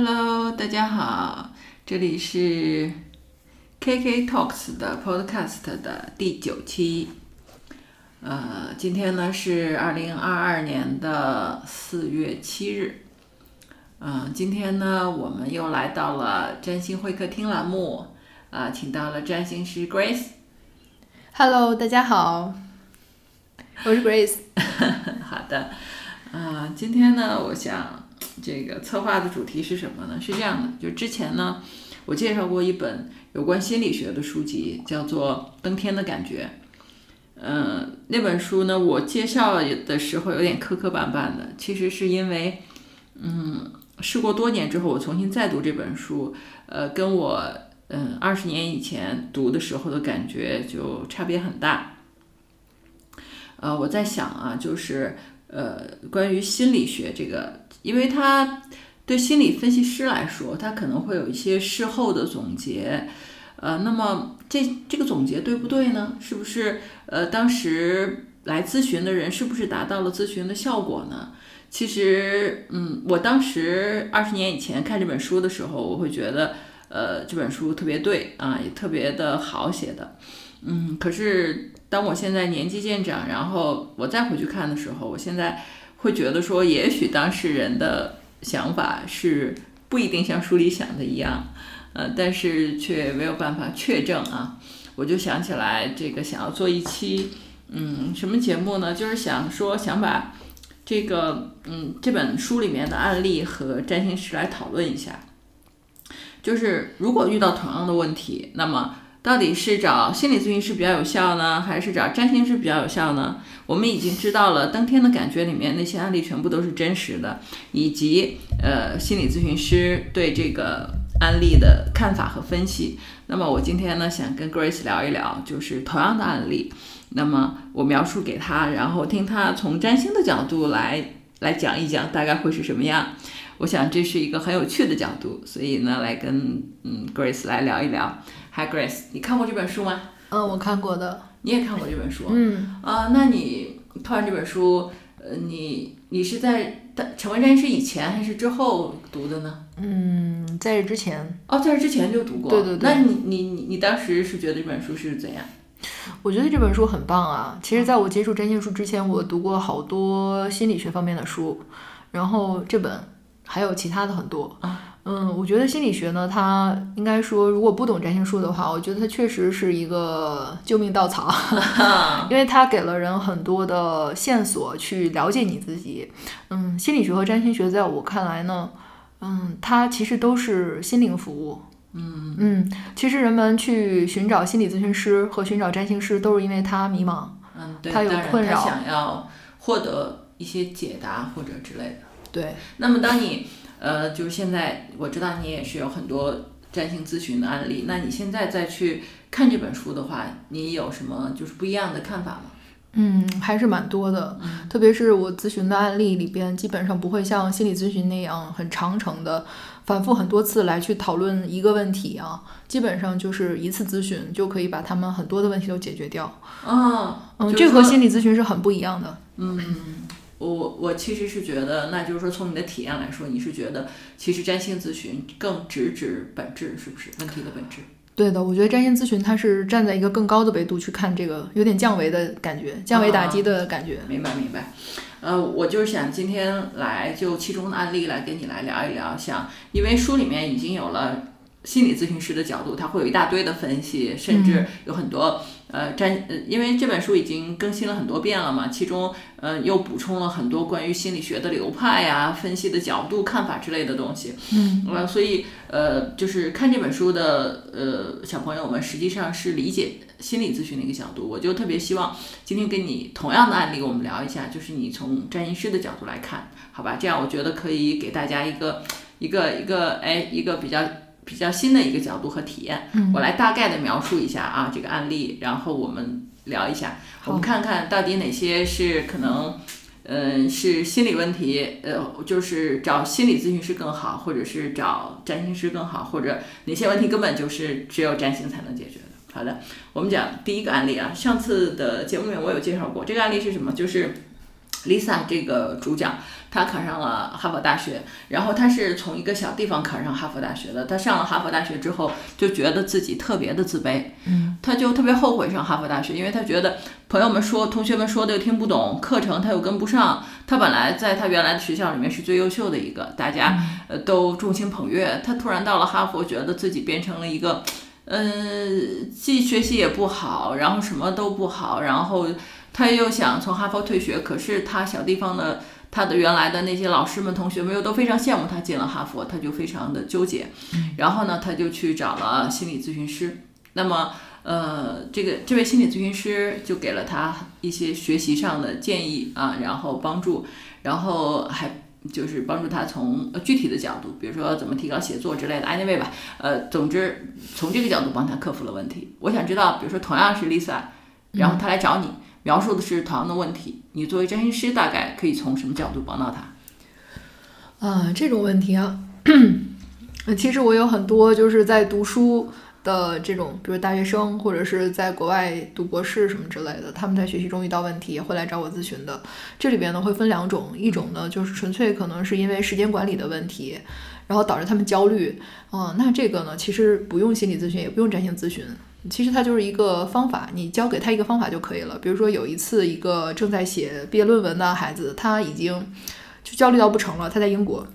Hello，大家好，这里是 KK Talks 的 Podcast 的第九期。呃，今天呢是二零二二年的四月七日。嗯、今天呢我们又来到了占星会客厅栏目，啊、请到了占星师 Grace。Hello，大家好，我是 Grace。好的，啊、今天呢，我想这个策划的主题是什么呢？是这样的，就之前呢，我介绍过一本有关心理学的书籍，叫做《登天的感觉》。嗯、那本书呢，我介绍的时候有点磕磕绊绊的，其实是因为，嗯，事过多年之后，我重新再读这本书，呃，跟我嗯二十年以前读的时候的感觉就差别很大。呃，我在想啊，就是呃，关于心理学这个，因为它对心理分析师来说，他可能会有一些事后的总结，呃，那么这这个总结对不对呢？是不是呃，当时来咨询的人是不是达到了咨询的效果呢？其实，嗯，我当时二十年以前看这本书的时候，我会觉得，呃，这本书特别对啊，也特别的好写的，嗯，可是当我现在年纪渐长，然后我再回去看的时候，我现在会觉得说，也许当事人的想法是不一定像书里想的一样，呃，但是却没有办法确证啊。我就想起来，这个想要做一期，嗯，什么节目呢？就是想说，想把这个，嗯，这本书里面的案例和占星师来讨论一下。就是如果遇到同样的问题，那么到底是找心理咨询师比较有效呢，还是找占星师比较有效呢？我们已经知道了登天的感觉里面那些案例全部都是真实的，以及呃心理咨询师对这个案例的看法和分析。那么我今天呢想跟 Grace 聊一聊，就是同样的案例，那么我描述给他，然后听他从占星的角度来来讲一讲，大概会是什么样。我想这是一个很有趣的角度，所以呢来跟嗯 Grace 来聊一聊。Hi Grace，你看过这本书吗？嗯，我看过的。你也看过这本书？嗯，啊，那你看完这本书，呃，你你是在成为占星师以前还是之后读的呢？嗯，在这之前，哦，在这之前就读过。对对对那你你你你当时是觉得这本书是怎样？我觉得这本书很棒啊。其实，在我接触占星术之前，我读过好多心理学方面的书，然后这本还有其他的很多。啊嗯，我觉得心理学呢，它应该说，如果不懂占星术的话，我觉得它确实是一个救命稻草。因为它给了人很多的线索去了解你自己。嗯，心理学和占星学在我看来呢，嗯，它其实都是心灵服务。嗯嗯，其实人们去寻找心理咨询师和寻找占星师，都是因为他迷茫。嗯，对，他有困扰想要获得一些解答或者之类的。对，那么当你呃，就是现在我知道你也是有很多占星咨询的案例，那你现在再去看这本书的话，你有什么就是不一样的看法吗？嗯，还是蛮多的。特别是我咨询的案例里边，基本上不会像心理咨询那样很长程的、反复很多次来去讨论一个问题啊。基本上就是一次咨询就可以把他们很多的问题都解决掉。哦，嗯，这和心理咨询是很不一样的。我我其实是觉得，那就是说从你的体验来说，你是觉得其实占星咨询更直指本质，是不是问题的本质？对的，我觉得占星咨询它是站在一个更高的维度去看这个，有点降维的感觉，降维打击的感觉。明白明白，呃，我就是想今天来就其中的案例来跟你来聊一聊，想因为书里面已经有了心理咨询师的角度，他会有一大堆的分析，甚至有很多、呃占呃，因为这本书已经更新了很多遍了嘛，其中呃又补充了很多关于心理学的流派呀、分析的角度、看法之类的东西，嗯，呃，所以呃，就是看这本书的呃小朋友们，实际上是理解心理咨询的一个角度。我就特别希望今天跟你同样的案例，我们聊一下，就是你从占星师的角度来看，好吧？这样我觉得可以给大家一个一个一个哎一个比较比较新的一个角度和体验。嗯我来大概的描述一下啊这个案例，然后我们聊一下，我们看看到底哪些是可能。嗯，是心理问题，呃，就是找心理咨询师更好，或者是找占星师更好，或者哪些问题根本就是只有占星才能解决的。好的，我们讲第一个案例啊，上次的节目里面我有介绍过，这个案例是什么？就是 Lisa 这个主讲，她考上了哈佛大学，然后她是从一个小地方考上哈佛大学的。她上了哈佛大学之后，就觉得自己特别的自卑，嗯，她就特别后悔上哈佛大学，因为她觉得朋友们说、同学们说的又听不懂，课程她又跟不上。她本来在她原来的学校里面是最优秀的一个，大家呃都众星捧月。她突然到了哈佛，觉得自己变成了一个，嗯，既学习也不好，然后什么都不好，然后。他又想从哈佛退学，可是他小地方的他的原来的那些老师们、同学们又都非常羡慕他进了哈佛，他就非常的纠结。然后呢，他就去找了心理咨询师。那么，呃，这个这位心理咨询师就给了他一些学习上的建议啊，然后帮助，然后还就是帮助他从具体的角度，比如说怎么提高写作之类的，anyway 吧。呃，总之从这个角度帮他克服了问题。我想知道，比如说同样是 Lisa，然后他来找你。描述的是同样的问题，你作为占星师，大概可以从什么角度帮到他？啊，这种问题啊，其实我有很多就是在读书的这种，比如大学生或者是在国外读博士什么之类的，他们在学习中遇到问题也会来找我咨询的。这里边呢会分两种，一种呢就是纯粹可能是因为时间管理的问题，然后导致他们焦虑。啊，那这个呢其实不用心理咨询，也不用占星咨询。其实他就是一个方法，你教给他一个方法就可以了。比如说有一次，一个正在写毕业论文的孩子，他已经就焦虑到不成了。他在英国，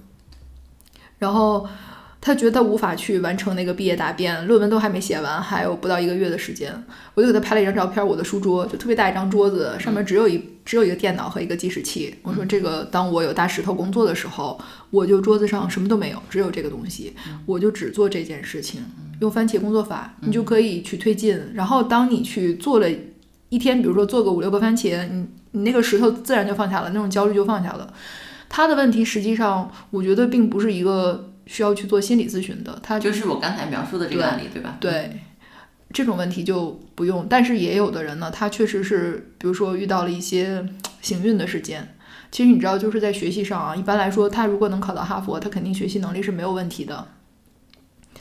然后他觉得他无法去完成那个毕业答辩，论文都还没写完，还有不到一个月的时间。我就给他拍了一张照片，我的书桌就特别大一张桌子，上面只有一只有一个电脑和一个计时器。我说这个，当我有大石头工作的时候，我就桌子上什么都没有，只有这个东西，我就只做这件事情。用番茄工作法，你就可以去推进。然后，当你去做了一天，比如说做个五六个番茄，你你那个石头自然就放下了，那种焦虑就放下了。他的问题实际上，我觉得并不是一个需要去做心理咨询的。他就是我刚才描述的这个案例，对吧？对，这种问题就不用。但是也有的人呢，他确实是，比如说遇到了一些幸运的事件。其实你知道，就是在学习上啊，一般来说，他如果能考到哈佛，他肯定学习能力是没有问题的。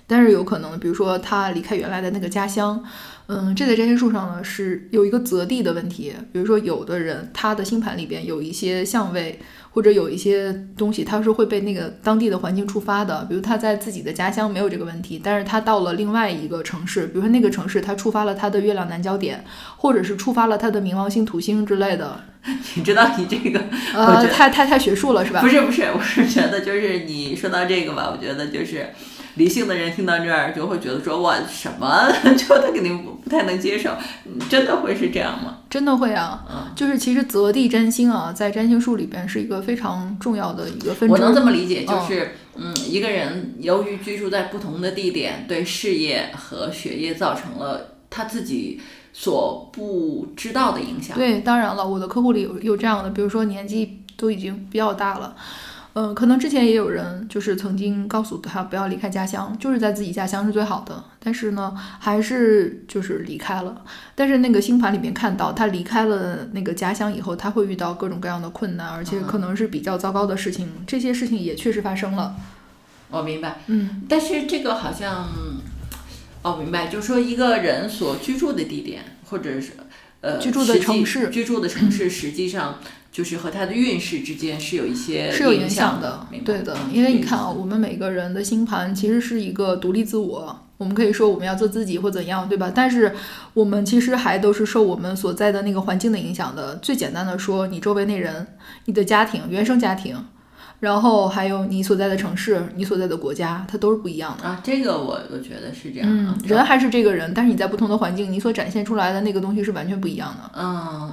但是有可能，比如说他离开原来的那个家乡，嗯，这在占星术上呢是有一个择地的问题。比如说，有的人他的星盘里边有一些相位，或者有一些东西，他是会被那个当地的环境触发的。比如他在自己的家乡没有这个问题，但是他到了另外一个城市，比如说那个城市他触发了他的月亮南焦点，或者是触发了他的冥王星、土星之类的。你知道你这个呃，太太太学术了是吧？不是不是，我是觉得就是你说到这个吧，我觉得就是。理性的人听到这儿就会觉得说哇什么，就他肯定不太能接受，真的会是这样吗？真的会啊，嗯，就是其实择地占星啊，在占星术里边是一个非常重要的一个分支。我能这么理解，就是嗯，一个人由于居住在不同的地点，对事业和学业造成了他自己所不知道的影响。对，当然了，我的客户里有有这样的，比如说年纪都已经比较大了。嗯，可能之前也有人就是曾经告诉他不要离开家乡，就是在自己家乡是最好的。但是呢，还是就是离开了。但是那个星盘里面看到他离开了那个家乡以后，他会遇到各种各样的困难，而且可能是比较糟糕的事情。这些事情也确实发生了。我明白，嗯，但是这个好像，哦，明白，就是说一个人所居住的地点，或者是呃居住的城市，居住的城市实际上。就是和他的运势之间是有一些是有影响的，对的。因为你看啊，我们每个人的星盘其实是一个独立自我，我们可以说我们要做自己或怎样，对吧？但是我们其实还都是受我们所在的那个环境的影响的。最简单的说，你周围那人，你的家庭，原生家庭。然后还有你所在的城市，你所在的国家，它都是不一样的啊。这个我我觉得是这样。嗯，人还是这个人，但是你在不同的环境，你所展现出来的那个东西是完全不一样的。嗯，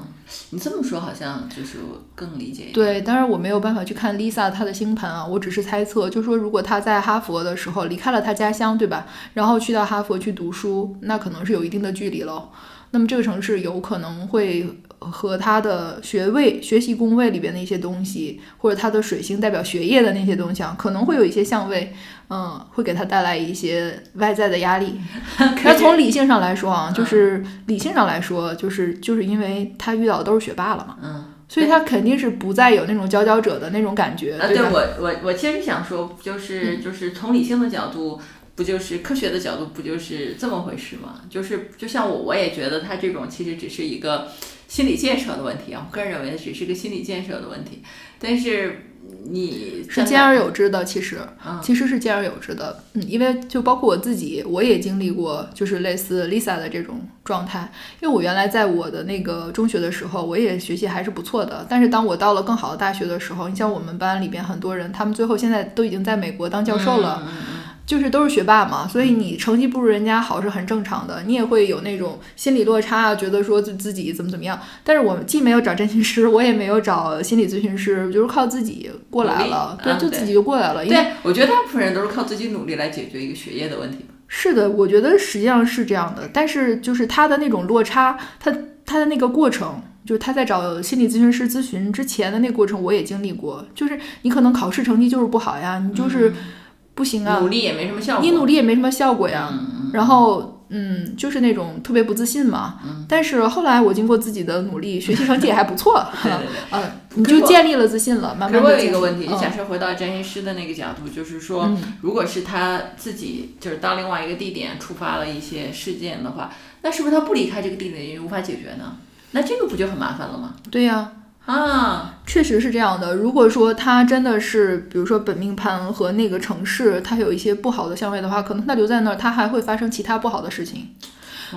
你这么说好像就是更理解。对，当然我没有办法去看 Lisa 她的星盘啊，我只是猜测，就说如果她在哈佛的时候离开了她家乡，对吧？然后去到哈佛去读书，那可能是有一定的距离喽。那么这个城市有可能会。和他的学位、学习宫位里边的一些东西，或者他的水星代表学业的那些东西啊，可能会有一些相位，嗯，会给他带来一些外在的压力。那从理性上来说啊，就是理性上来说，就是就是因为他遇到的都是学霸了嘛，嗯，所以他肯定是不再有那种佼佼者的那种感觉。对我我我其实想说，就是就是从理性的角度。不就是科学的角度不就是这么回事吗？就是就像我，我也觉得他这种其实只是一个心理建设的问题啊，我个人认为只是个心理建设的问题，但是。你是兼而有之的，其实，其实是兼而有之的。嗯，因为就包括我自己，我也经历过，就是类似 Lisa 的这种状态。因为我原来在我的那个中学的时候，我也学习还是不错的。但是当我到了更好的大学的时候，你像我们班里边很多人，他们最后现在都已经在美国当教授了。就是都是学霸嘛，所以你成绩不如人家好是很正常的，你也会有那种心理落差啊，觉得说自自己怎么怎么样。但是我既没有找占星师，我也没有找心理咨询师，就是靠自己过来了，对，就自己就过来了。对，我觉得大部分人都是靠自己努力来解决一个学业的问题。是的，我觉得实际上是这样的，但是就是他的那种落差，他他的那个过程，就是他在找心理咨询师咨询之前的那个过程，我也经历过。就是你可能考试成绩就是不好呀，你就是。不行啊，努力也没什么效果。你努力也没什么效果呀。然后，嗯，就是那种特别不自信嘛。但是后来我经过自己的努力，学习成绩也还不错。对 对对。嗯，你就建立了自信了，慢慢的。有一个问题，假设回到占星师的那个角度，就是说，如果是他自己就是到另外一个地点触发了一些事件的话，那是不是他不离开这个地点也无法解决呢？那这个不就很麻烦了吗？对呀。啊，确实是这样的。如果说他真的是，比如说本命盘和那个城市，它有一些不好的相位的话，可能他留在那儿，他还会发生其他不好的事情。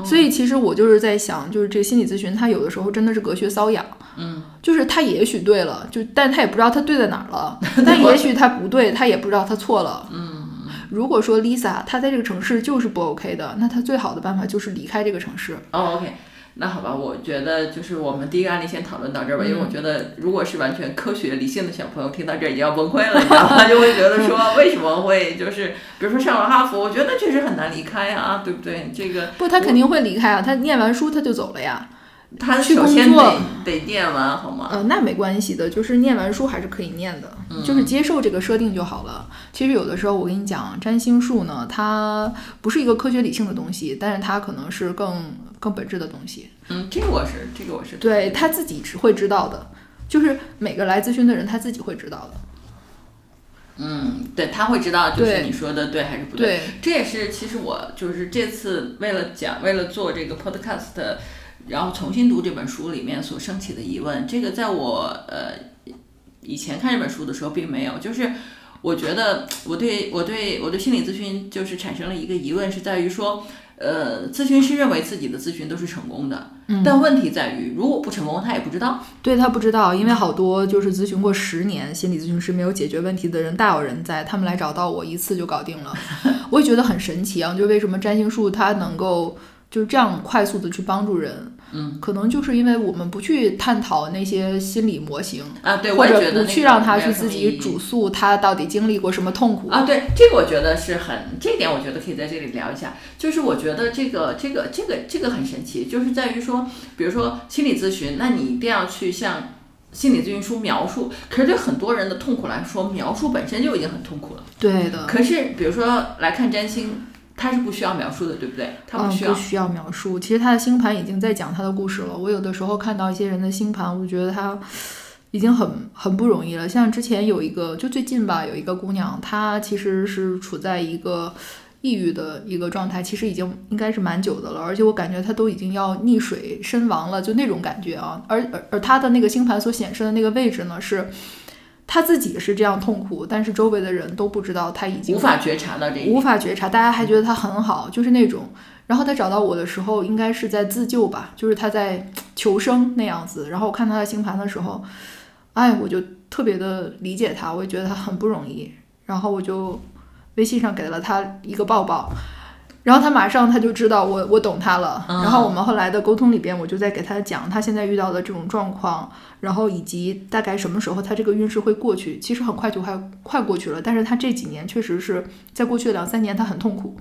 所以其实我就是在想，就是这个心理咨询，他有的时候真的是隔靴搔痒。嗯，就是他也许对了，就但他也不知道他对在哪儿了。但也许他不对，他也不知道他错了。嗯，如果说 Lisa 她在这个城市就是不 OK 的，那她最好的办法就是离开这个城市。哦，OK。那好吧，我觉得就是我们第一个案例先讨论到这儿吧，因为我觉得如果是完全科学理性的小朋友听到这儿已经要崩溃了，你知道吗？就会觉得说为什么会就是，比如说上了哈佛，我觉得确实很难离开啊，对不对？这个不，他肯定会离开啊，他念完书他就走了呀。他首先得得念完好吗？呃，那没关系的，就是念完书还是可以念的，就是接受这个设定就好了。其实有的时候我跟你讲，占星术呢，它不是一个科学理性的东西，但是它可能是更更本质的东西。嗯，这个我是这个我是对他自己是会知道的，就是每个来咨询的人他自己会知道的。嗯，对他会知道，就是你说的对还是不对？这也是其实我就是这次为了讲，为了做这个 podcast。然后重新读这本书里面所升起的疑问，这个在我呃以前看这本书的时候并没有，就是我觉得我对我对我对心理咨询就是产生了一个疑问，是在于说，呃，咨询师认为自己的咨询都是成功的，但问题在于如果不成功，他也不知道。对他不知道，因为好多就是咨询过十年心理咨询师没有解决问题的人大有人在，他们来找到我一次就搞定了，我也觉得很神奇啊！就为什么占星术它能够。就是这样快速的去帮助人，嗯，可能就是因为我们不去探讨那些心理模型啊，对，或者不去让他去自己主诉他到底经历过什么痛苦啊，对，这个我觉得是很，这点我觉得可以在这里聊一下。就是我觉得这个这个这个这个很神奇，就是在于说，比如说心理咨询，那你一定要去向心理咨询书描述，可是对很多人的痛苦来说，描述本身就已经很痛苦了。对的。可是比如说来看占星。他是不需要描述的，对不对？他不需要。不需要描述。其实他的星盘已经在讲他的故事了。我有的时候看到一些人的星盘，我觉得他已经很很不容易了。像之前有一个，就最近吧，有一个姑娘，她其实是处在一个抑郁的一个状态，其实已经应该是蛮久的了。而且我感觉她都已经要溺水身亡了，就那种感觉啊。而而而她的那个星盘所显示的那个位置呢是。他自己是这样痛苦，但是周围的人都不知道他已经无法觉察到这，无法觉察，大家还觉得他很好，就是那种。然后他找到我的时候，应该是在自救吧，就是他在求生那样子。然后我看他的星盘的时候，哎，我就特别的理解他，我也觉得他很不容易。然后我就微信上给了他一个抱抱。然后他马上他就知道我我懂他了，然后我们后来的沟通里边，我就在给他讲他现在遇到的这种状况，然后以及大概什么时候他这个运势会过去。其实很快就快快过去了，但是他这几年确实是在过去的两三年他很痛苦，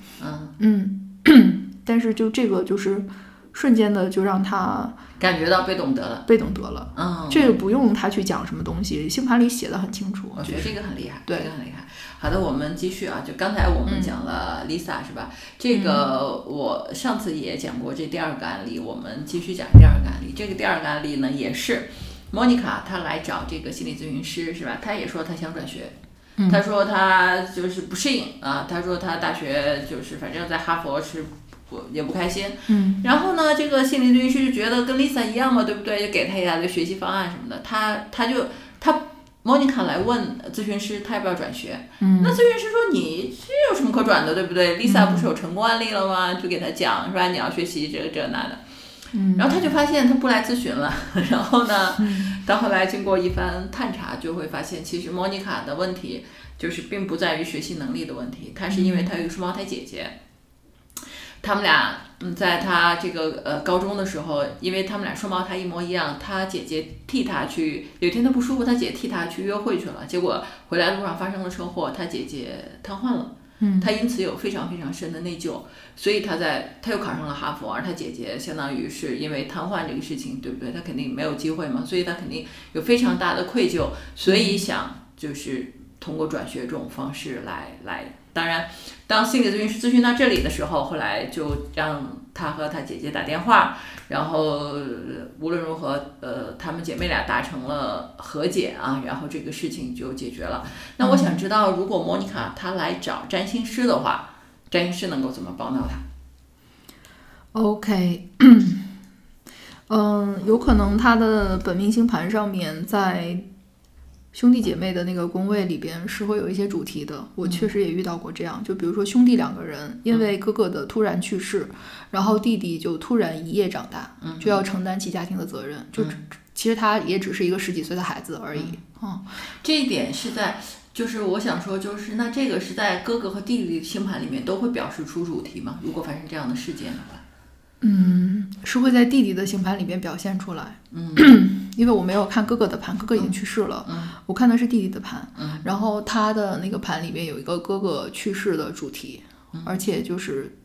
嗯。嗯，但是就这个就是瞬间的就让他感觉到被懂得了，被懂得了，嗯，这个不用他去讲什么东西，星盘里写的很清楚，我觉得这个很厉害，对，这个很厉害。好的，我们继续啊。就刚才我们讲了 Lisa 是吧？这个我上次也讲过这第二个案例，我们继续讲第二个案例。这个第二个案例呢，也是 Monica 她来找这个心理咨询师是吧？她也说她想转学，他说他就是不适应啊，他说他大学就是反正在哈佛是不也不开心。嗯，然后呢，这个心理咨询师就觉得跟 Lisa 一样嘛，对不对？就给他一大堆学习方案什么的。他他就他 Monica 来问咨询师，他要不要转学？嗯，那咨询师说你这有什么可转的，对不对？Lisa 不是有成功案例了吗？就给他讲是吧？你要学习这个这那的。嗯，然后他就发现他不来咨询了。然后呢，到后来经过一番探查，就会发现其实 Monica 的问题就是并不在于学习能力的问题，她是因为她有双胞胎姐姐。他们俩，嗯，在他这个呃高中的时候，因为他们俩双胞胎一模一样，他姐姐替他去，有一天他不舒服，他姐替他去约会去了，结果回来路上发生了车祸，他姐姐瘫痪了，嗯，他因此有非常非常深的内疚，所以他在他又考上了哈佛，而他姐姐相当于是因为瘫痪这个事情，对不对？他肯定没有机会嘛，所以他肯定有非常大的愧疚，所以想就是通过转学这种方式来来。当然，当心理咨询师咨询到这里的时候，后来就让他和他姐姐打电话，然后无论如何，呃，她们姐妹俩达成了和解啊，然后这个事情就解决了。那我想知道，如果莫妮卡她来找占星师的话，占星师能够怎么帮到她？OK，嗯，有可能她的本命星盘上面在。兄弟姐妹的那个宫位里边是会有一些主题的，我确实也遇到过这样。就比如说兄弟两个人，因为哥哥的突然去世，然后弟弟就突然一夜长大，就要承担起家庭的责任。就其实他也只是一个十几岁的孩子而已。嗯，这一点是在，就是我想说，就是那这个是在哥哥和弟弟星盘里面都会表示出主题吗？如果发生这样的事件的话？嗯，是会在弟弟的星盘里面表现出来。嗯，因为我没有看哥哥的盘，哥哥已经去世了。嗯，我看的是弟弟的盘。嗯，然后他的那个盘里面有一个哥哥去世的主题，而且就是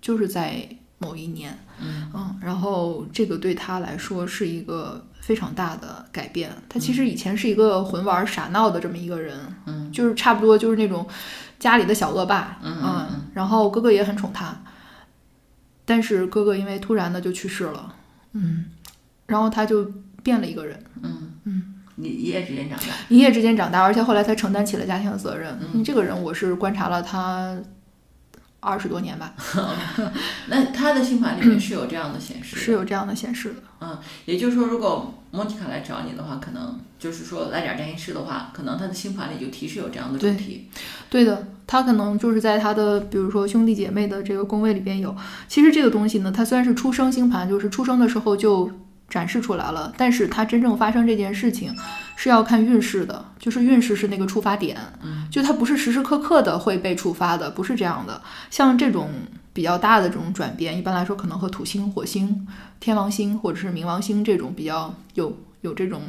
就是在某一年。嗯嗯，然后这个对他来说是一个非常大的改变。他其实以前是一个混玩傻闹的这么一个人。嗯，就是差不多就是那种家里的小恶霸。嗯嗯，然后哥哥也很宠他。但是哥哥因为突然的就去世了，嗯，然后他就变了一个人，嗯嗯，你一夜之间长大，一夜之间长大，而且后来他承担起了家庭的责任。嗯，这个人我是观察了他二十多年吧。那他的星盘里面是有这样的显示，是有这样的显示的。嗯，也就是说，如果莫妮卡来找你的话，可能就是说来找占星师的话，可能他的星盘里就提示有这样的主题。对的。他可能就是在他的，比如说兄弟姐妹的这个宫位里边有。其实这个东西呢，它虽然是出生星盘，就是出生的时候就展示出来了，但是它真正发生这件事情是要看运势的，就是运势是那个触发点，就它不是时时刻刻的会被触发的，不是这样的。像这种比较大的这种转变，一般来说可能和土星、火星、天王星或者是冥王星这种比较有有这种。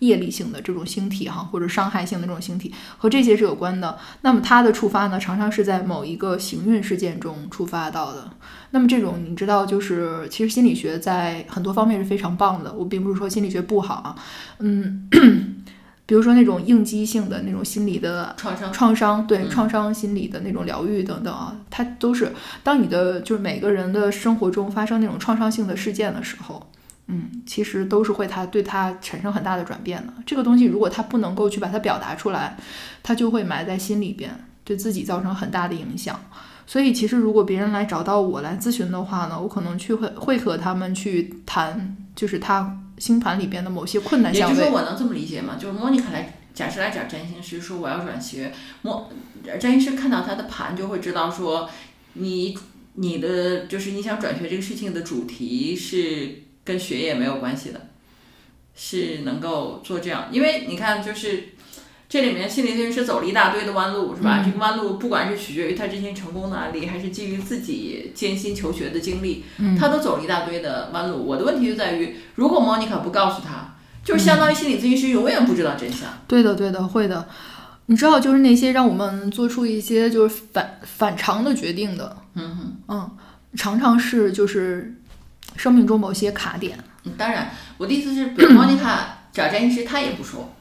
业力性的这种星体哈，或者伤害性的这种星体和这些是有关的。那么它的触发呢，常常是在某一个行运事件中触发到的。那么这种你知道，就是其实心理学在很多方面是非常棒的。我并不是说心理学不好啊，嗯，比如说那种应激性的那种心理的创伤，创伤对创伤心理的那种疗愈等等啊，它都是当你的就是每个人的生活中发生那种创伤性的事件的时候。嗯，其实都是会他对他产生很大的转变的。这个东西如果他不能够去把它表达出来，他就会埋在心里边，对自己造成很大的影响。所以，其实如果别人来找到我来咨询的话呢，我可能去会会和他们去谈，就是他星盘里边的某些困难。也就是说，我能这么理解吗？就是莫妮卡来，假设来找占星师说我要转学，莫占星师看到他的盘就会知道说你你的就是你想转学这个事情的主题是。跟学业没有关系的，是能够做这样，因为你看，就是这里面心理咨询师走了一大堆的弯路，是吧？这个弯路不管是取决于他之前成功的案例，还是基于自己艰辛求学的经历，他都走了一大堆的弯路。我的问题就在于，如果莫妮卡不告诉他，就是相当于心理咨询师永远不知道真相。对的，对的，会的。你知道，就是那些让我们做出一些就是反反常的决定的，嗯哼，嗯，常常是就是。生命中某些卡点，嗯，当然，我的意思是，比如 莫妮卡找占星师，他也不说，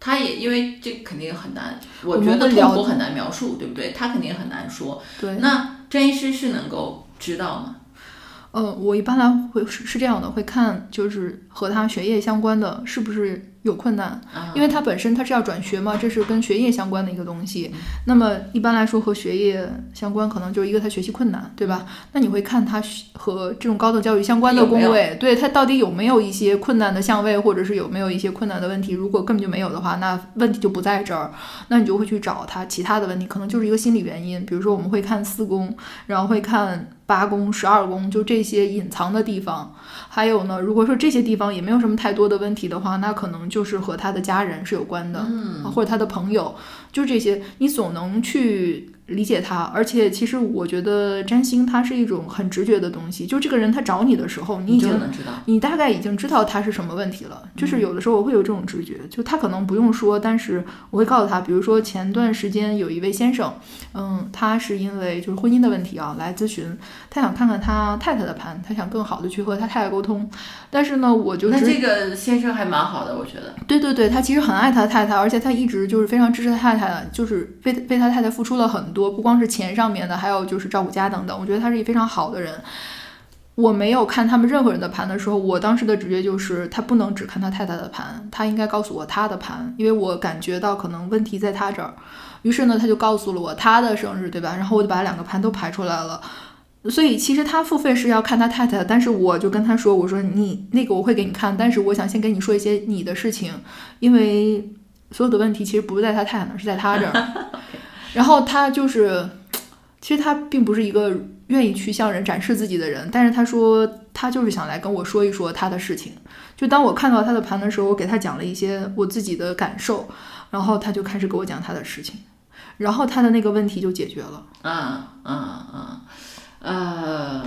他也因为这肯定很难，我觉得痛苦很难描述，对不对？他肯定很难说。对，那占星师是能够知道吗？呃，我一般来会是是这样的，会看就是和他学业相关的，是不是有困难，因为他本身他是要转学嘛，这是跟学业相关的一个东西。那么一般来说和学业相关，可能就是一个他学习困难，对吧？那你会看他和这种高等教育相关的工位，对他到底有没有一些困难的相位，或者是有没有一些困难的问题？如果根本就没有的话，那问题就不在这儿，那你就会去找他其他的问题，可能就是一个心理原因。比如说我们会看四宫，然后会看。八宫、十二宫，就这些隐藏的地方。还有呢，如果说这些地方也没有什么太多的问题的话，那可能就是和他的家人是有关的，嗯，或者他的朋友，就这些，你总能去。理解他，而且其实我觉得占星它是一种很直觉的东西。就这个人他找你的时候，你已经知道你大概已经知道他是什么问题了。就是有的时候我会有这种直觉，就他可能不用说，但是我会告诉他。比如说前段时间有一位先生，嗯，他是因为就是婚姻的问题啊来咨询，他想看看他太太的盘，他想更好的去和他太太沟通。但是呢，我就那这个先生还蛮好的，我觉得。对对对，他其实很爱他太太，而且他一直就是非常支持他太太，就是为为他太太付出了很多。不光是钱上面的，还有就是照顾家等等。我觉得他是一非常好的人。我没有看他们任何人的盘的时候，我当时的直觉就是他不能只看他太太的盘，他应该告诉我他的盘，因为我感觉到可能问题在他这儿。于是呢，他就告诉了我他的生日，对吧？然后我就把两个盘都排出来了。所以其实他付费是要看他太太，但是我就跟他说，我说你那个我会给你看，但是我想先跟你说一些你的事情，因为所有的问题其实不是在他太太那儿，是在他这儿。然后他就是，其实他并不是一个愿意去向人展示自己的人，但是他说他就是想来跟我说一说他的事情。就当我看到他的盘的时候，我给他讲了一些我自己的感受，然后他就开始给我讲他的事情，然后他的那个问题就解决了。嗯嗯嗯，呃，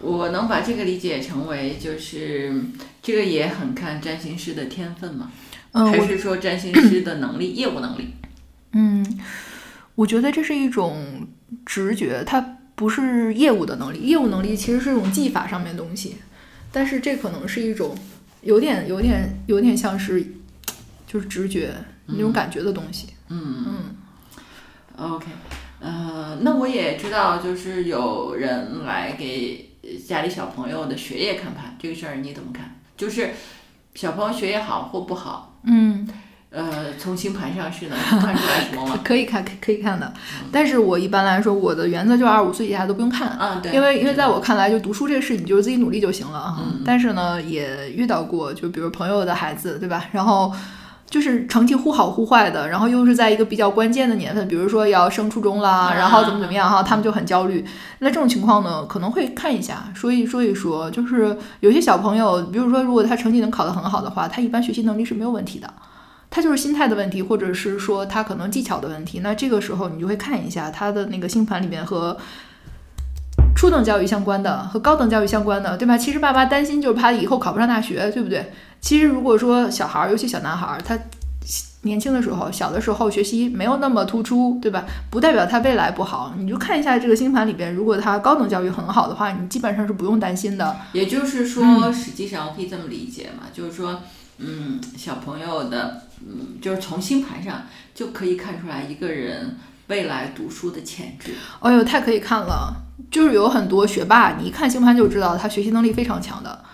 我能把这个理解成为就是这个也很看占星师的天分吗？还是说占星师的能力、业务能力？嗯。我觉得这是一种直觉，它不是业务的能力。业务能力其实是一种技法上面的东西，但是这可能是一种有点、有点、有点像是就是直觉那种感觉的东西。嗯嗯。OK，呃，那我也知道，就是有人来给家里小朋友的学业看盘，这个事儿你怎么看？就是小朋友学业好或不好？嗯。呃，从星盘上是能 看出来什么吗？可以看，可可以看的。但是我一般来说，我的原则就是二十五岁以下都不用看。啊，对。因为因为在我看来，就读书这个事你，就是自己努力就行了嗯。但是呢，也遇到过，就比如朋友的孩子，对吧？然后就是成绩忽好忽坏的，然后又是在一个比较关键的年份，比如说要升初中啦，然后怎么怎么样哈，他们就很焦虑。那这种情况呢，可能会看一下，说一说一说，就是有些小朋友，比如说如果他成绩能考得很好的话，他一般学习能力是没有问题的。他就是心态的问题，或者是说他可能技巧的问题。那这个时候你就会看一下他的那个星盘里面和初等教育相关的和高等教育相关的，对吧？其实爸妈担心就是怕以后考不上大学，对不对？其实如果说小孩儿，尤其小男孩儿，他年轻的时候、小的时候学习没有那么突出，对吧？不代表他未来不好。你就看一下这个星盘里边，如果他高等教育很好的话，你基本上是不用担心的。也就是说，实际上我可以这么理解嘛，就是说。嗯，小朋友的，嗯，就是从星盘上就可以看出来一个人未来读书的潜质。哎呦，太可以看了！就是有很多学霸，你一看星盘就知道他学习能力非常强的。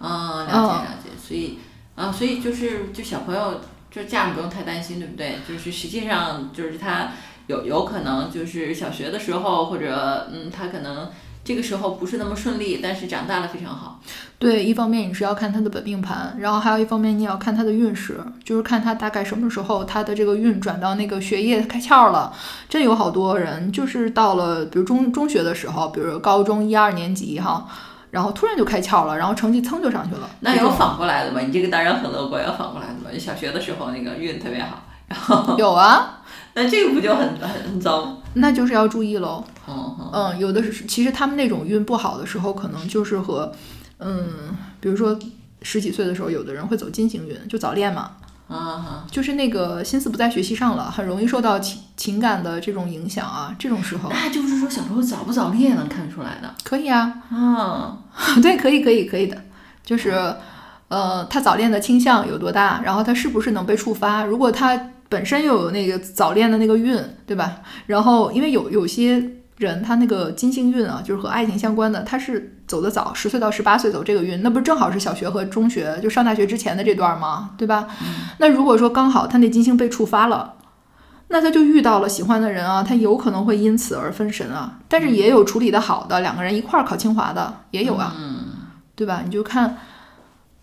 嗯，了解了解。所以，啊，所以就是就小朋友，就家长不用太担心，对不对？就是实际上就是他有有可能就是小学的时候，或者嗯，他可能。这个时候不是那么顺利，但是长大了非常好。对，一方面你是要看他的本命盘，然后还有一方面你也要看他的运势，就是看他大概什么时候他的这个运转到那个学业开窍了。真有好多人就是到了，比如中中学的时候，比如高中一二年级哈，然后突然就开窍了，然后成绩蹭就上去了。那有反过来的吗？你这个当然很乐观，有反过来的吗？小学的时候那个运特别好，然后有啊。那这个不就很很很糟？那就是要注意喽。嗯，有的是，其实他们那种运不好的时候，可能就是和，嗯，比如说十几岁的时候，有的人会走金星运，就早恋嘛。啊就是那个心思不在学习上了，很容易受到情情感的这种影响啊。这种时候，那就是说小时候早不早恋能看出来的。可以啊。啊，对，可以，可以，可以的。就是，呃，他早恋的倾向有多大？然后他是不是能被触发？如果他。本身又有那个早恋的那个运，对吧？然后因为有有些人他那个金星运啊，就是和爱情相关的，他是走得早，十岁到十八岁走这个运，那不正好是小学和中学就上大学之前的这段吗？对吧？那如果说刚好他那金星被触发了，那他就遇到了喜欢的人啊，他有可能会因此而分神啊。但是也有处理的好的，两个人一块儿考清华的也有啊，对吧？你就看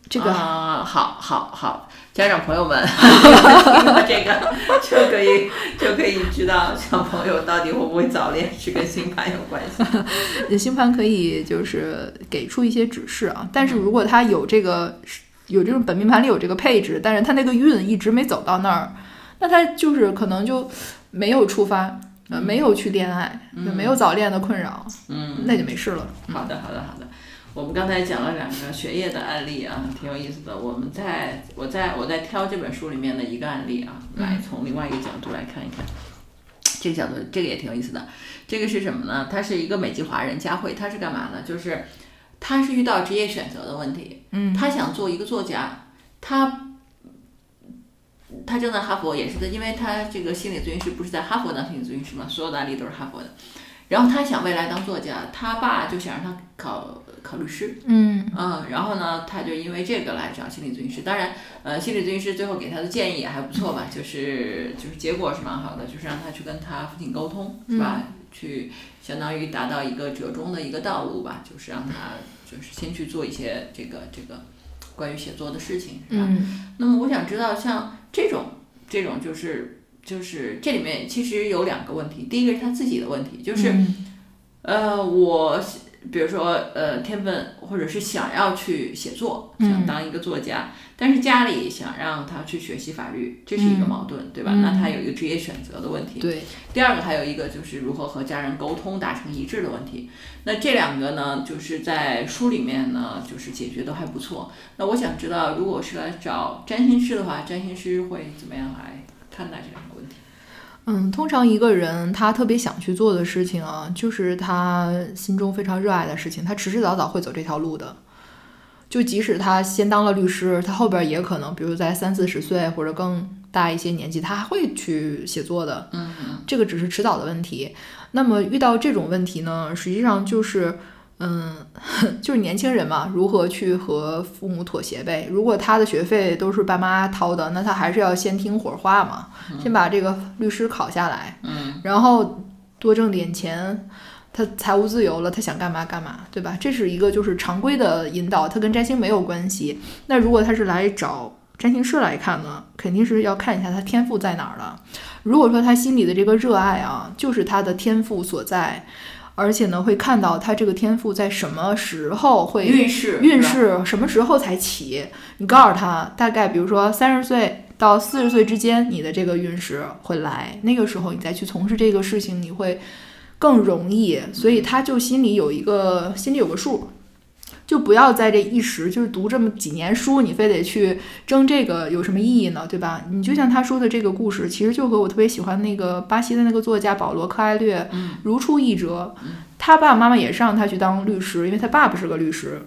这个，好好好。家长朋友们，听到这个就可以就可以知道小朋友到底会不会早恋是跟星盘有关系。星盘可以就是给出一些指示啊，但是如果他有这个有这种本命盘里有这个配置，但是他那个运一直没走到那儿，那他就是可能就没有触发，呃，没有去恋爱，就没有早恋的困扰，嗯，那就没事了。好的，好的，好的。我们刚才讲了两个学业的案例啊，挺有意思的。我们在我在我在挑这本书里面的一个案例啊，来从另外一个角度来看一看。这个角度，这个也挺有意思的。这个是什么呢？他是一个美籍华人佳慧，他是干嘛呢？就是他是遇到职业选择的问题。嗯。他想做一个作家，他他正在哈佛，也是的，因为他这个心理咨询师不是在哈佛当心理咨询师嘛，所有的案例都是哈佛的。然后他想未来当作家，他爸就想让他考。考律师，嗯嗯，然后呢，他就因为这个来找心理咨询师。当然，呃，心理咨询师最后给他的建议也还不错吧，就是就是结果是蛮好的，就是让他去跟他父亲沟通，是吧？去相当于达到一个折中的一个道路吧，就是让他就是先去做一些这个这个关于写作的事情，是吧？那么我想知道，像这种这种就是就是这里面其实有两个问题，第一个是他自己的问题，就是呃我。比如说，呃，天分或者是想要去写作，想当一个作家，但是家里想让他去学习法律，这是一个矛盾，对吧？那他有一个职业选择的问题。对。第二个还有一个就是如何和家人沟通达成一致的问题。那这两个呢，就是在书里面呢，就是解决都还不错。那我想知道，如果是来找占星师的话，占星师会怎么样来看待这两个问题？嗯，通常一个人他特别想去做的事情啊，就是他心中非常热爱的事情，他迟迟早早会走这条路的。就即使他先当了律师，他后边也可能，比如在三四十岁或者更大一些年纪，他还会去写作的。嗯，这个只是迟早的问题。那么遇到这种问题呢，实际上就是。嗯，就是年轻人嘛，如何去和父母妥协呗？如果他的学费都是爸妈掏的，那他还是要先听会儿话嘛，先把这个律师考下来，嗯，然后多挣点钱，他财务自由了，他想干嘛干嘛，对吧？这是一个就是常规的引导，他跟占星没有关系。那如果他是来找占星师来看呢，肯定是要看一下他天赋在哪儿了。如果说他心里的这个热爱啊，就是他的天赋所在。而且呢，会看到他这个天赋在什么时候会运势，运势什么时候才起？你告诉他，大概比如说三十岁到四十岁之间，你的这个运势会来，那个时候你再去从事这个事情，你会更容易。所以他就心里有一个心里有个数。就不要在这一时，就是读这么几年书，你非得去争这个有什么意义呢？对吧？你就像他说的这个故事，其实就和我特别喜欢那个巴西的那个作家保罗·克埃略如出一辙。他爸爸妈妈也是让他去当律师，因为他爸爸是个律师。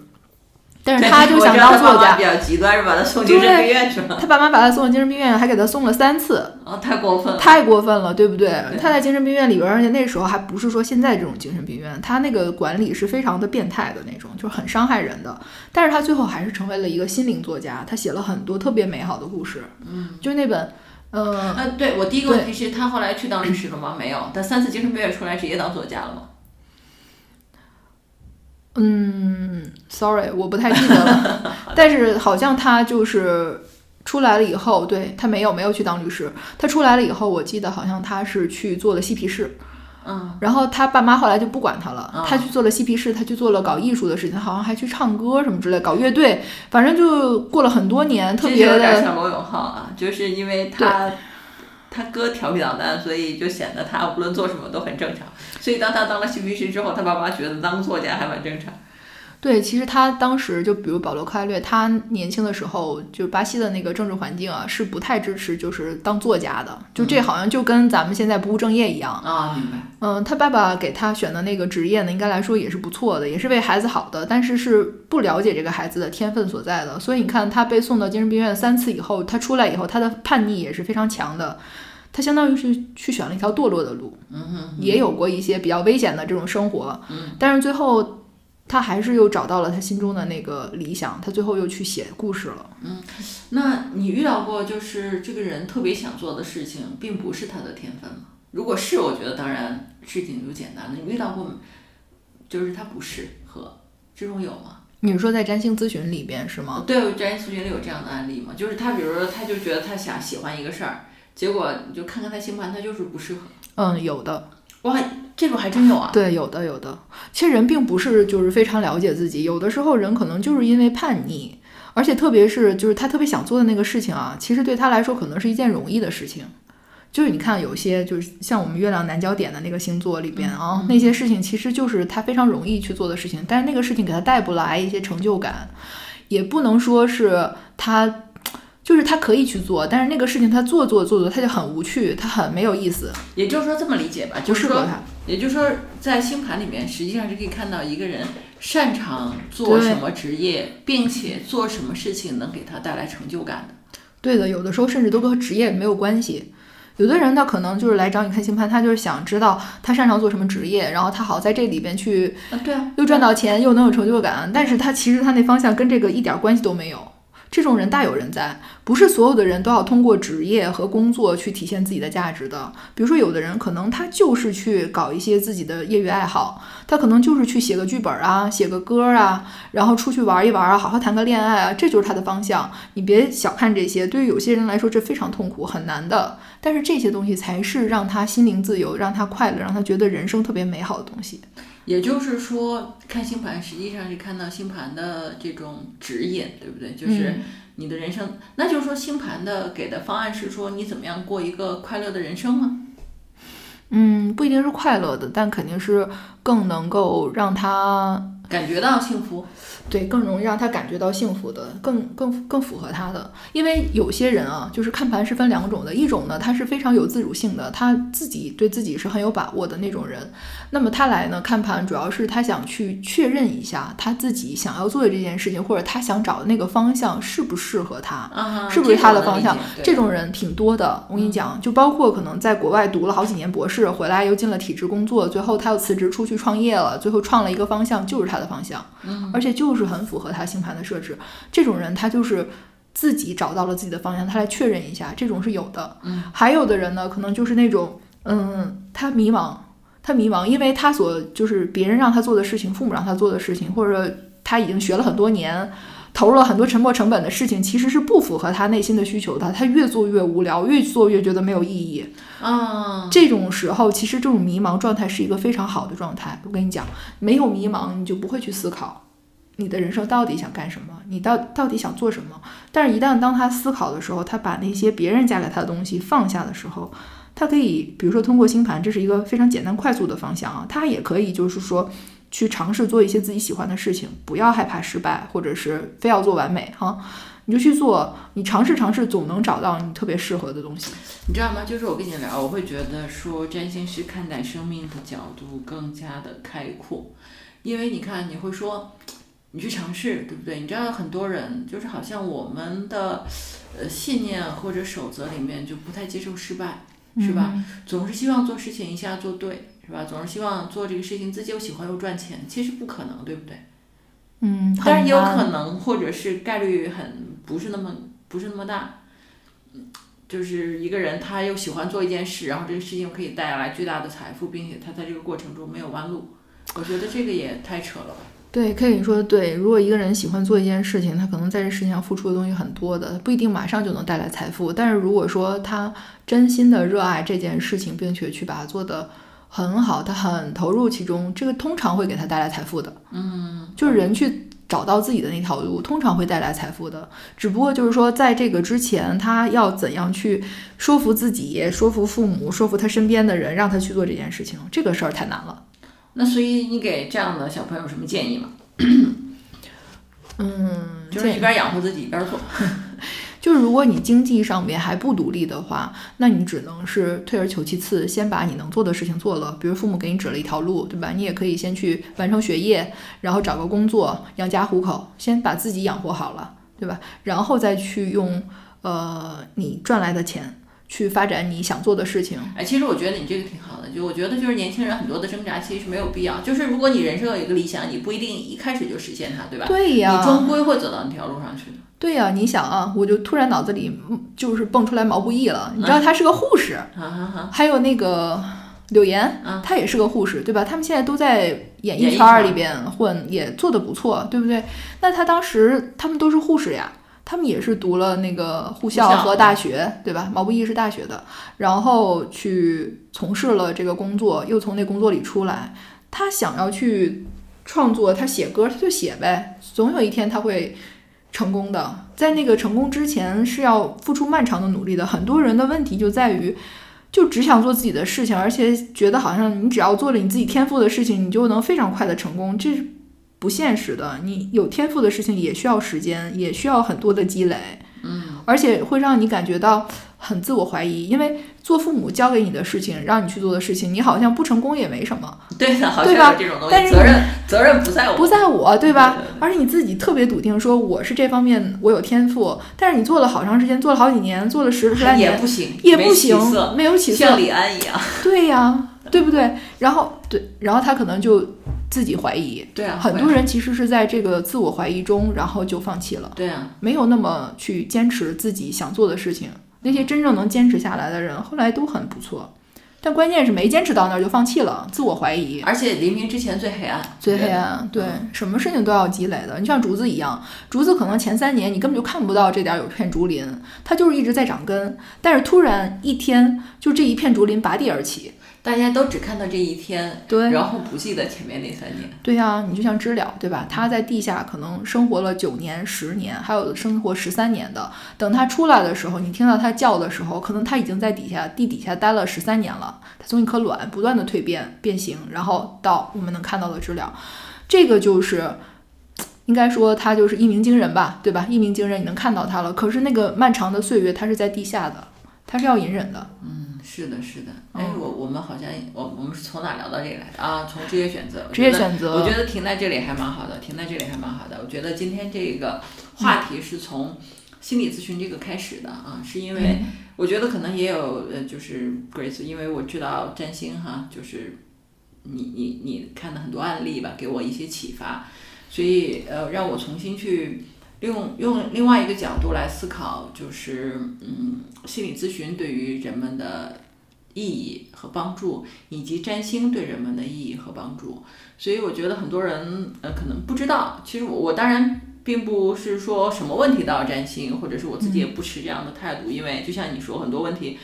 但是他就想当作家，比较极端是把他送精神病院去了？他爸妈把他送精神病院，还给他送了三次。哦，太过分了！太过分了，对不对？他在精神病院里边，而且那时候还不是说现在这种精神病院，他那个管理是非常的变态的那种，就是很伤害人的。但是他最后还是成为了一个心灵作家，他写了很多特别美好的故事。嗯，就是那本，呃，呃，对我第一个问题是他后来去当律师了吗？没有，他三次精神病院出来直接当作家了吗？嗯，sorry，我不太记得了，但是好像他就是出来了以后，对他没有没有去当律师，他出来了以后，我记得好像他是去做了嬉皮士，嗯，然后他爸妈后来就不管他了，他去做了嬉皮士，他去做了搞艺术的事情，好像还去唱歌什么之类，搞乐队，反正就过了很多年，特别的像罗永浩啊，就是因为他。他哥调皮捣蛋，所以就显得他无论做什么都很正常。所以当他当了嬉皮师之后，他爸妈觉得当作家还蛮正常。对，其实他当时就比如保罗·克莱略，他年轻的时候，就巴西的那个政治环境啊，是不太支持就是当作家的。就这好像就跟咱们现在不务正业一样啊。明白。嗯，他爸爸给他选的那个职业呢，应该来说也是不错的，也是为孩子好的，但是是不了解这个孩子的天分所在的。所以你看，他被送到精神病院三次以后，他出来以后，他的叛逆也是非常强的。他相当于是去选了一条堕落的路，嗯哼也有过一些比较危险的这种生活，嗯，但是最后他还是又找到了他心中的那个理想，他最后又去写故事了。嗯那你遇到过就是这个人特别想做的事情，并不是他的天分吗？如果是，我觉得当然事情就简单了。你遇到过，就是他不适合这种有吗？你是说在占星咨询里边是吗？对，占星咨询里有这样的案例吗？就是他，比如说，他就觉得他想喜欢一个事儿，结果你就看看他星盘，他就是不适合。嗯，有的，哇，这种还真有啊。对，有的，有的。其实人并不是就是非常了解自己，有的时候人可能就是因为叛逆，而且特别是就是他特别想做的那个事情啊，其实对他来说可能是一件容易的事情。就是你看，有些就是像我们月亮南焦点的那个星座里边啊，那些事情其实就是他非常容易去做的事情，但是那个事情给他带不来一些成就感，也不能说是他，就是他可以去做，但是那个事情他做做做做，他就很无趣，他很没有意思，也就是说这么理解吧，就是说，适合他。也就是说，在星盘里面，实际上是可以看到一个人擅长做什么职业，并且做什么事情能给他带来成就感的。对的，有的时候甚至都跟职业没有关系。有的人他可能就是来找你看星盘，他就是想知道他擅长做什么职业，然后他好在这里边去啊，对啊，又赚到钱，又能有成就感，但是他其实他那方向跟这个一点关系都没有。这种人大有人在，不是所有的人都要通过职业和工作去体现自己的价值的。比如说，有的人可能他就是去搞一些自己的业余爱好，他可能就是去写个剧本啊，写个歌啊，然后出去玩一玩啊，好好谈个恋爱啊，这就是他的方向。你别小看这些，对于有些人来说这非常痛苦、很难的，但是这些东西才是让他心灵自由、让他快乐、让他觉得人生特别美好的东西。也就是说，看星盘实际上是看到星盘的这种指引，对不对？就是嗯你的人生，那就是说星盘的给的方案是说你怎么样过一个快乐的人生吗？嗯，不一定是快乐的，但肯定是更能够让他感觉到幸福，对更容易让他感觉到幸福的，更更更符合他的。因为有些人啊，就是看盘是分两种的，一种呢他是非常有自主性的，他自己对自己是很有把握的那种人。那么他来呢看盘，主要是他想去确认一下他自己想要做的这件事情，或者他想找的那个方向适不适合他。啊，是不是他的方向？这这种人挺多的，我跟你讲，就包括可能在国外读了好几年博士，回来又进了体制工作，最后他又辞职出去创业了，最后创了一个方向，就是他的方向，嗯，而且就是很符合他星盘的设置。这种人他就是自己找到了自己的方向，他来确认一下，这种是有的。嗯，还有的人呢，可能就是那种，嗯，他迷茫，他迷茫，因为他所就是别人让他做的事情，父母让他做的事情，或者他已经学了很多年。投入了很多沉没成本的事情，其实是不符合他内心的需求的。他越做越无聊，越做越觉得没有意义。啊，这种时候，其实这种迷茫状态是一个非常好的状态。我跟你讲，没有迷茫，你就不会去思考你的人生到底想干什么，你到到底想做什么。但是，一旦当他思考的时候，他把那些别人加给他的东西放下的时候，他可以，比如说通过星盘，这是一个非常简单快速的方向啊。他也可以就是说。去尝试做一些自己喜欢的事情，不要害怕失败，或者是非要做完美哈，你就去做，你尝试尝试，总能找到你特别适合的东西。你知道吗？就是我跟你聊，我会觉得说占星师看待生命的角度更加的开阔，因为你看，你会说，你去尝试，对不对？你知道很多人就是好像我们的呃信念或者守则里面就不太接受失败，是吧？嗯总是希望做事情一下做对，是吧？总是希望做这个事情自己又喜欢又赚钱，其实不可能，对不对？嗯，当然也有可能，或者是概率很不是那么不是那么大。嗯就是一个人他又喜欢做一件事，然后这个事情可以带来巨大的财富，并且他在这个过程中没有弯路，我觉得这个也太扯了吧。对，可以说的对。如果一个人喜欢做一件事情，他可能在这事情上付出的东西很多的，不一定马上就能带来财富。但是如果说他真心的热爱这件事情，并且去把它做得很好，他很投入其中，这个通常会给他带来财富的。嗯，就是人去找到自己的那条路，通常会带来财富的。只不过就是说，在这个之前，他要怎样去说服自己、说服父母、说服他身边的人，让他去做这件事情，这个事儿太难了。那所以你给这样的小朋友什么建议吗？嗯，就是一边养活自己一边做。就是如果你经济上面还不独立的话，那你只能是退而求其次，先把你能做的事情做了。比如父母给你指了一条路，对吧？你也可以先去完成学业，然后找个工作养家糊口，先把自己养活好了，对吧？然后再去用呃你赚来的钱去发展你想做的事情。哎，其实我觉得你这个挺好的，就我觉得就是年轻人很多的挣扎其实是没有必要。就是如果你人生有一个理想，你不一定一开始就实现它，对吧？对呀，你终归会走到那条路上去的。对呀，你想啊，我就突然脑子里就是蹦出来毛不易了，你知道他是个护士，还有那个柳岩，她也是个护士，对吧？他们现在都在演艺圈里边混，也做得不错，对不对？那他当时他们都是护士呀。他们也是读了那个护校和大学，对吧？毛不易是大学的，然后去从事了这个工作，又从那工作里出来。他想要去创作，他写歌，他就写呗，总有一天他会成功的。在那个成功之前，是要付出漫长的努力的。很多人的问题就在于，就只想做自己的事情，而且觉得好像你只要做了你自己天赋的事情，你就能非常快的成功。这是。不现实的，你有天赋的事情也需要时间，也需要很多的积累，嗯，而且会让你感觉到很自我怀疑，因为做父母交给你的事情，让你去做的事情，你好像不成功也没什么，对的，好像这种东西，责任责任不在我，不在我，对吧？而且你自己特别笃定，说我是这方面我有天赋，但是你做了好长时间，做了好几年，做了十十来年也不行，也不行，没有起色，像李安一样，对呀，对不对？然后对，然后他可能就。自己怀疑，对啊，很多人其实是在这个自我怀疑中，然后就放弃了，对啊，没有那么去坚持自己想做的事情。那些真正能坚持下来的人，后来都很不错，但关键是没坚持到那儿就放弃了，自我怀疑。而且黎明之前最黑暗，最黑暗，对，什么事情都要积累的。你像竹子一样，竹子可能前三年你根本就看不到这点有片竹林，它就是一直在长根，但是突然一天，就这一片竹林拔地而起。大家都只看到这一天，对，然后不记得前面那三年。对呀，你就像知了，对吧？它在地下可能生活了九年、十年，还有生活十三年的。等它出来的时候，你听到它叫的时候，可能它已经在底下地底下待了十三年了。它从一颗卵不断的蜕变、变形，然后到我们能看到的知了，这个就是应该说它就是一鸣惊人吧，对吧？一鸣惊人，你能看到它了。可是那个漫长的岁月，它是在地下的，它是要隐忍的。嗯。是的，是的。哎，我我们好像我我们是从哪聊到这里来的啊？从职业选择。职业选择。我觉得停在这里还蛮好的，停在这里还蛮好的。我觉得今天这个话题是从心理咨询这个开始的啊，是因为我觉得可能也有呃，就是 Grace，因为我知道占星哈，就是你你你看的很多案例吧，给我一些启发，所以呃，让我重新去。用用另外一个角度来思考，就是嗯，心理咨询对于人们的意义和帮助，以及占星对人们的意义和帮助。所以我觉得很多人呃可能不知道，其实我我当然并不是说什么问题都要占星，或者是我自己也不持这样的态度，因为就像你说，很多问题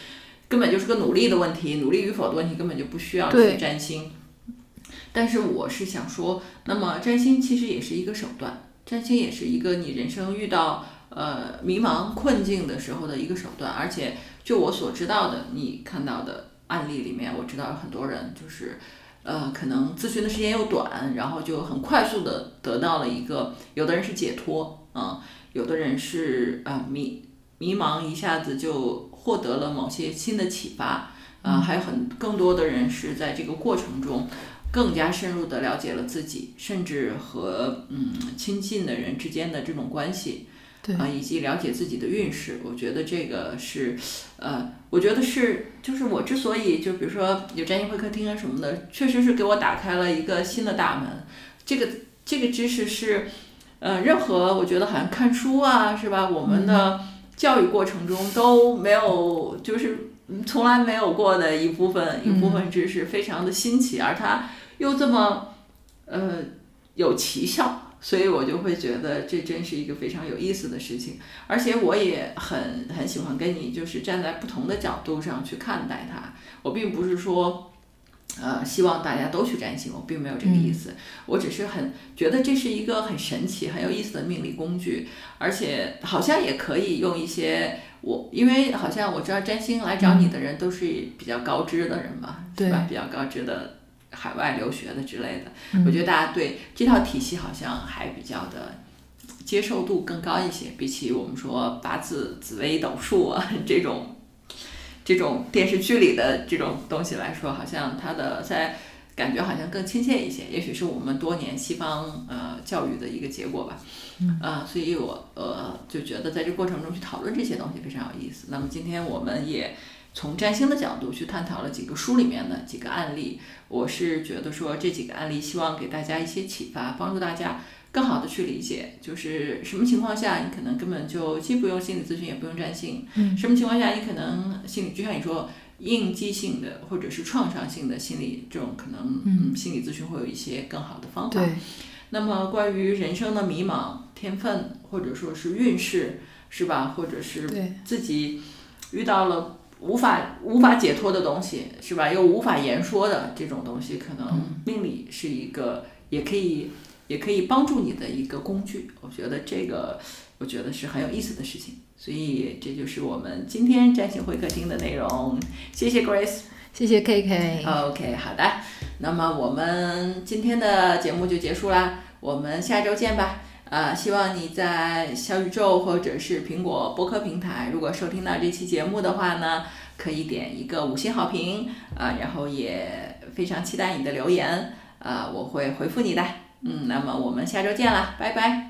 根本就是个努力的问题，努力与否的问题根本就不需要去占星。但是我是想说，那么占星其实也是一个手段。占星也是一个你人生遇到呃迷茫困境的时候的一个手段，而且就我所知道的，你看到的案例里面，我知道有很多人就是呃可能咨询的时间又短，然后就很快速的得到了一个，有的人是解脱，嗯，有的人是啊迷迷茫一下子就获得了某些新的启发，啊，还有很更多的人是在这个过程中。更加深入的了解了自己，甚至和嗯亲近的人之间的这种关系，啊，以及了解自己的运势，我觉得这个是，呃，我觉得是，就是我之所以就比如说有占星会客厅啊什么的，确实是给我打开了一个新的大门。这个这个知识是，呃，任何我觉得好像看书啊，是吧？我们的教育过程中都没有，就是从来没有过的一部分一部分知识，非常的新奇，而它。又这么，呃，有奇效，所以我就会觉得这真是一个非常有意思的事情，而且我也很很喜欢跟你就是站在不同的角度上去看待它。我并不是说，呃，希望大家都去占星，我并没有这个意思。我只是很觉得这是一个很神奇、很有意思的命理工具，而且好像也可以用一些我，因为好像我知道占星来找你的人都是比较高知的人嘛，对吧？比较高知的。海外留学的之类的，我觉得大家对这套体系好像还比较的接受度更高一些，比起我们说八字、紫微斗数啊这种这种电视剧里的这种东西来说，好像它的在感觉好像更亲切一些。也许是我们多年西方呃教育的一个结果吧。啊，所以我呃就觉得在这过程中去讨论这些东西非常有意思。那么今天我们也。从占星的角度去探讨了几个书里面的几个案例。我是觉得说这几个案例，希望给大家一些启发，帮助大家更好的去理解，就是什么情况下你可能根本就既不用心理咨询，也不用占星。嗯，什么情况下你可能心理，就像你说应激性的或者是创伤性的心理这种可能，嗯，心理咨询会有一些更好的方法。对。那么关于人生的迷茫、天分或者说是运势，是吧？或者是自己遇到了无法无法解脱的东西，是吧？又无法言说的这种东西，可能命理是一个也可以也可以帮助你的一个工具。我觉得这个我觉得是很有意思的事情。所以这就是我们今天占星会客厅的内容。谢谢 Grace，谢谢 KK。OK，好的。那么我们今天的节目就结束啦，我们下周见吧。呃，希望你在小宇宙或者是苹果播客平台，如果收听到这期节目的话呢，可以点一个五星好评啊，然后也非常期待你的留言啊，我会回复你的。嗯，那么我们下周见啦，拜拜。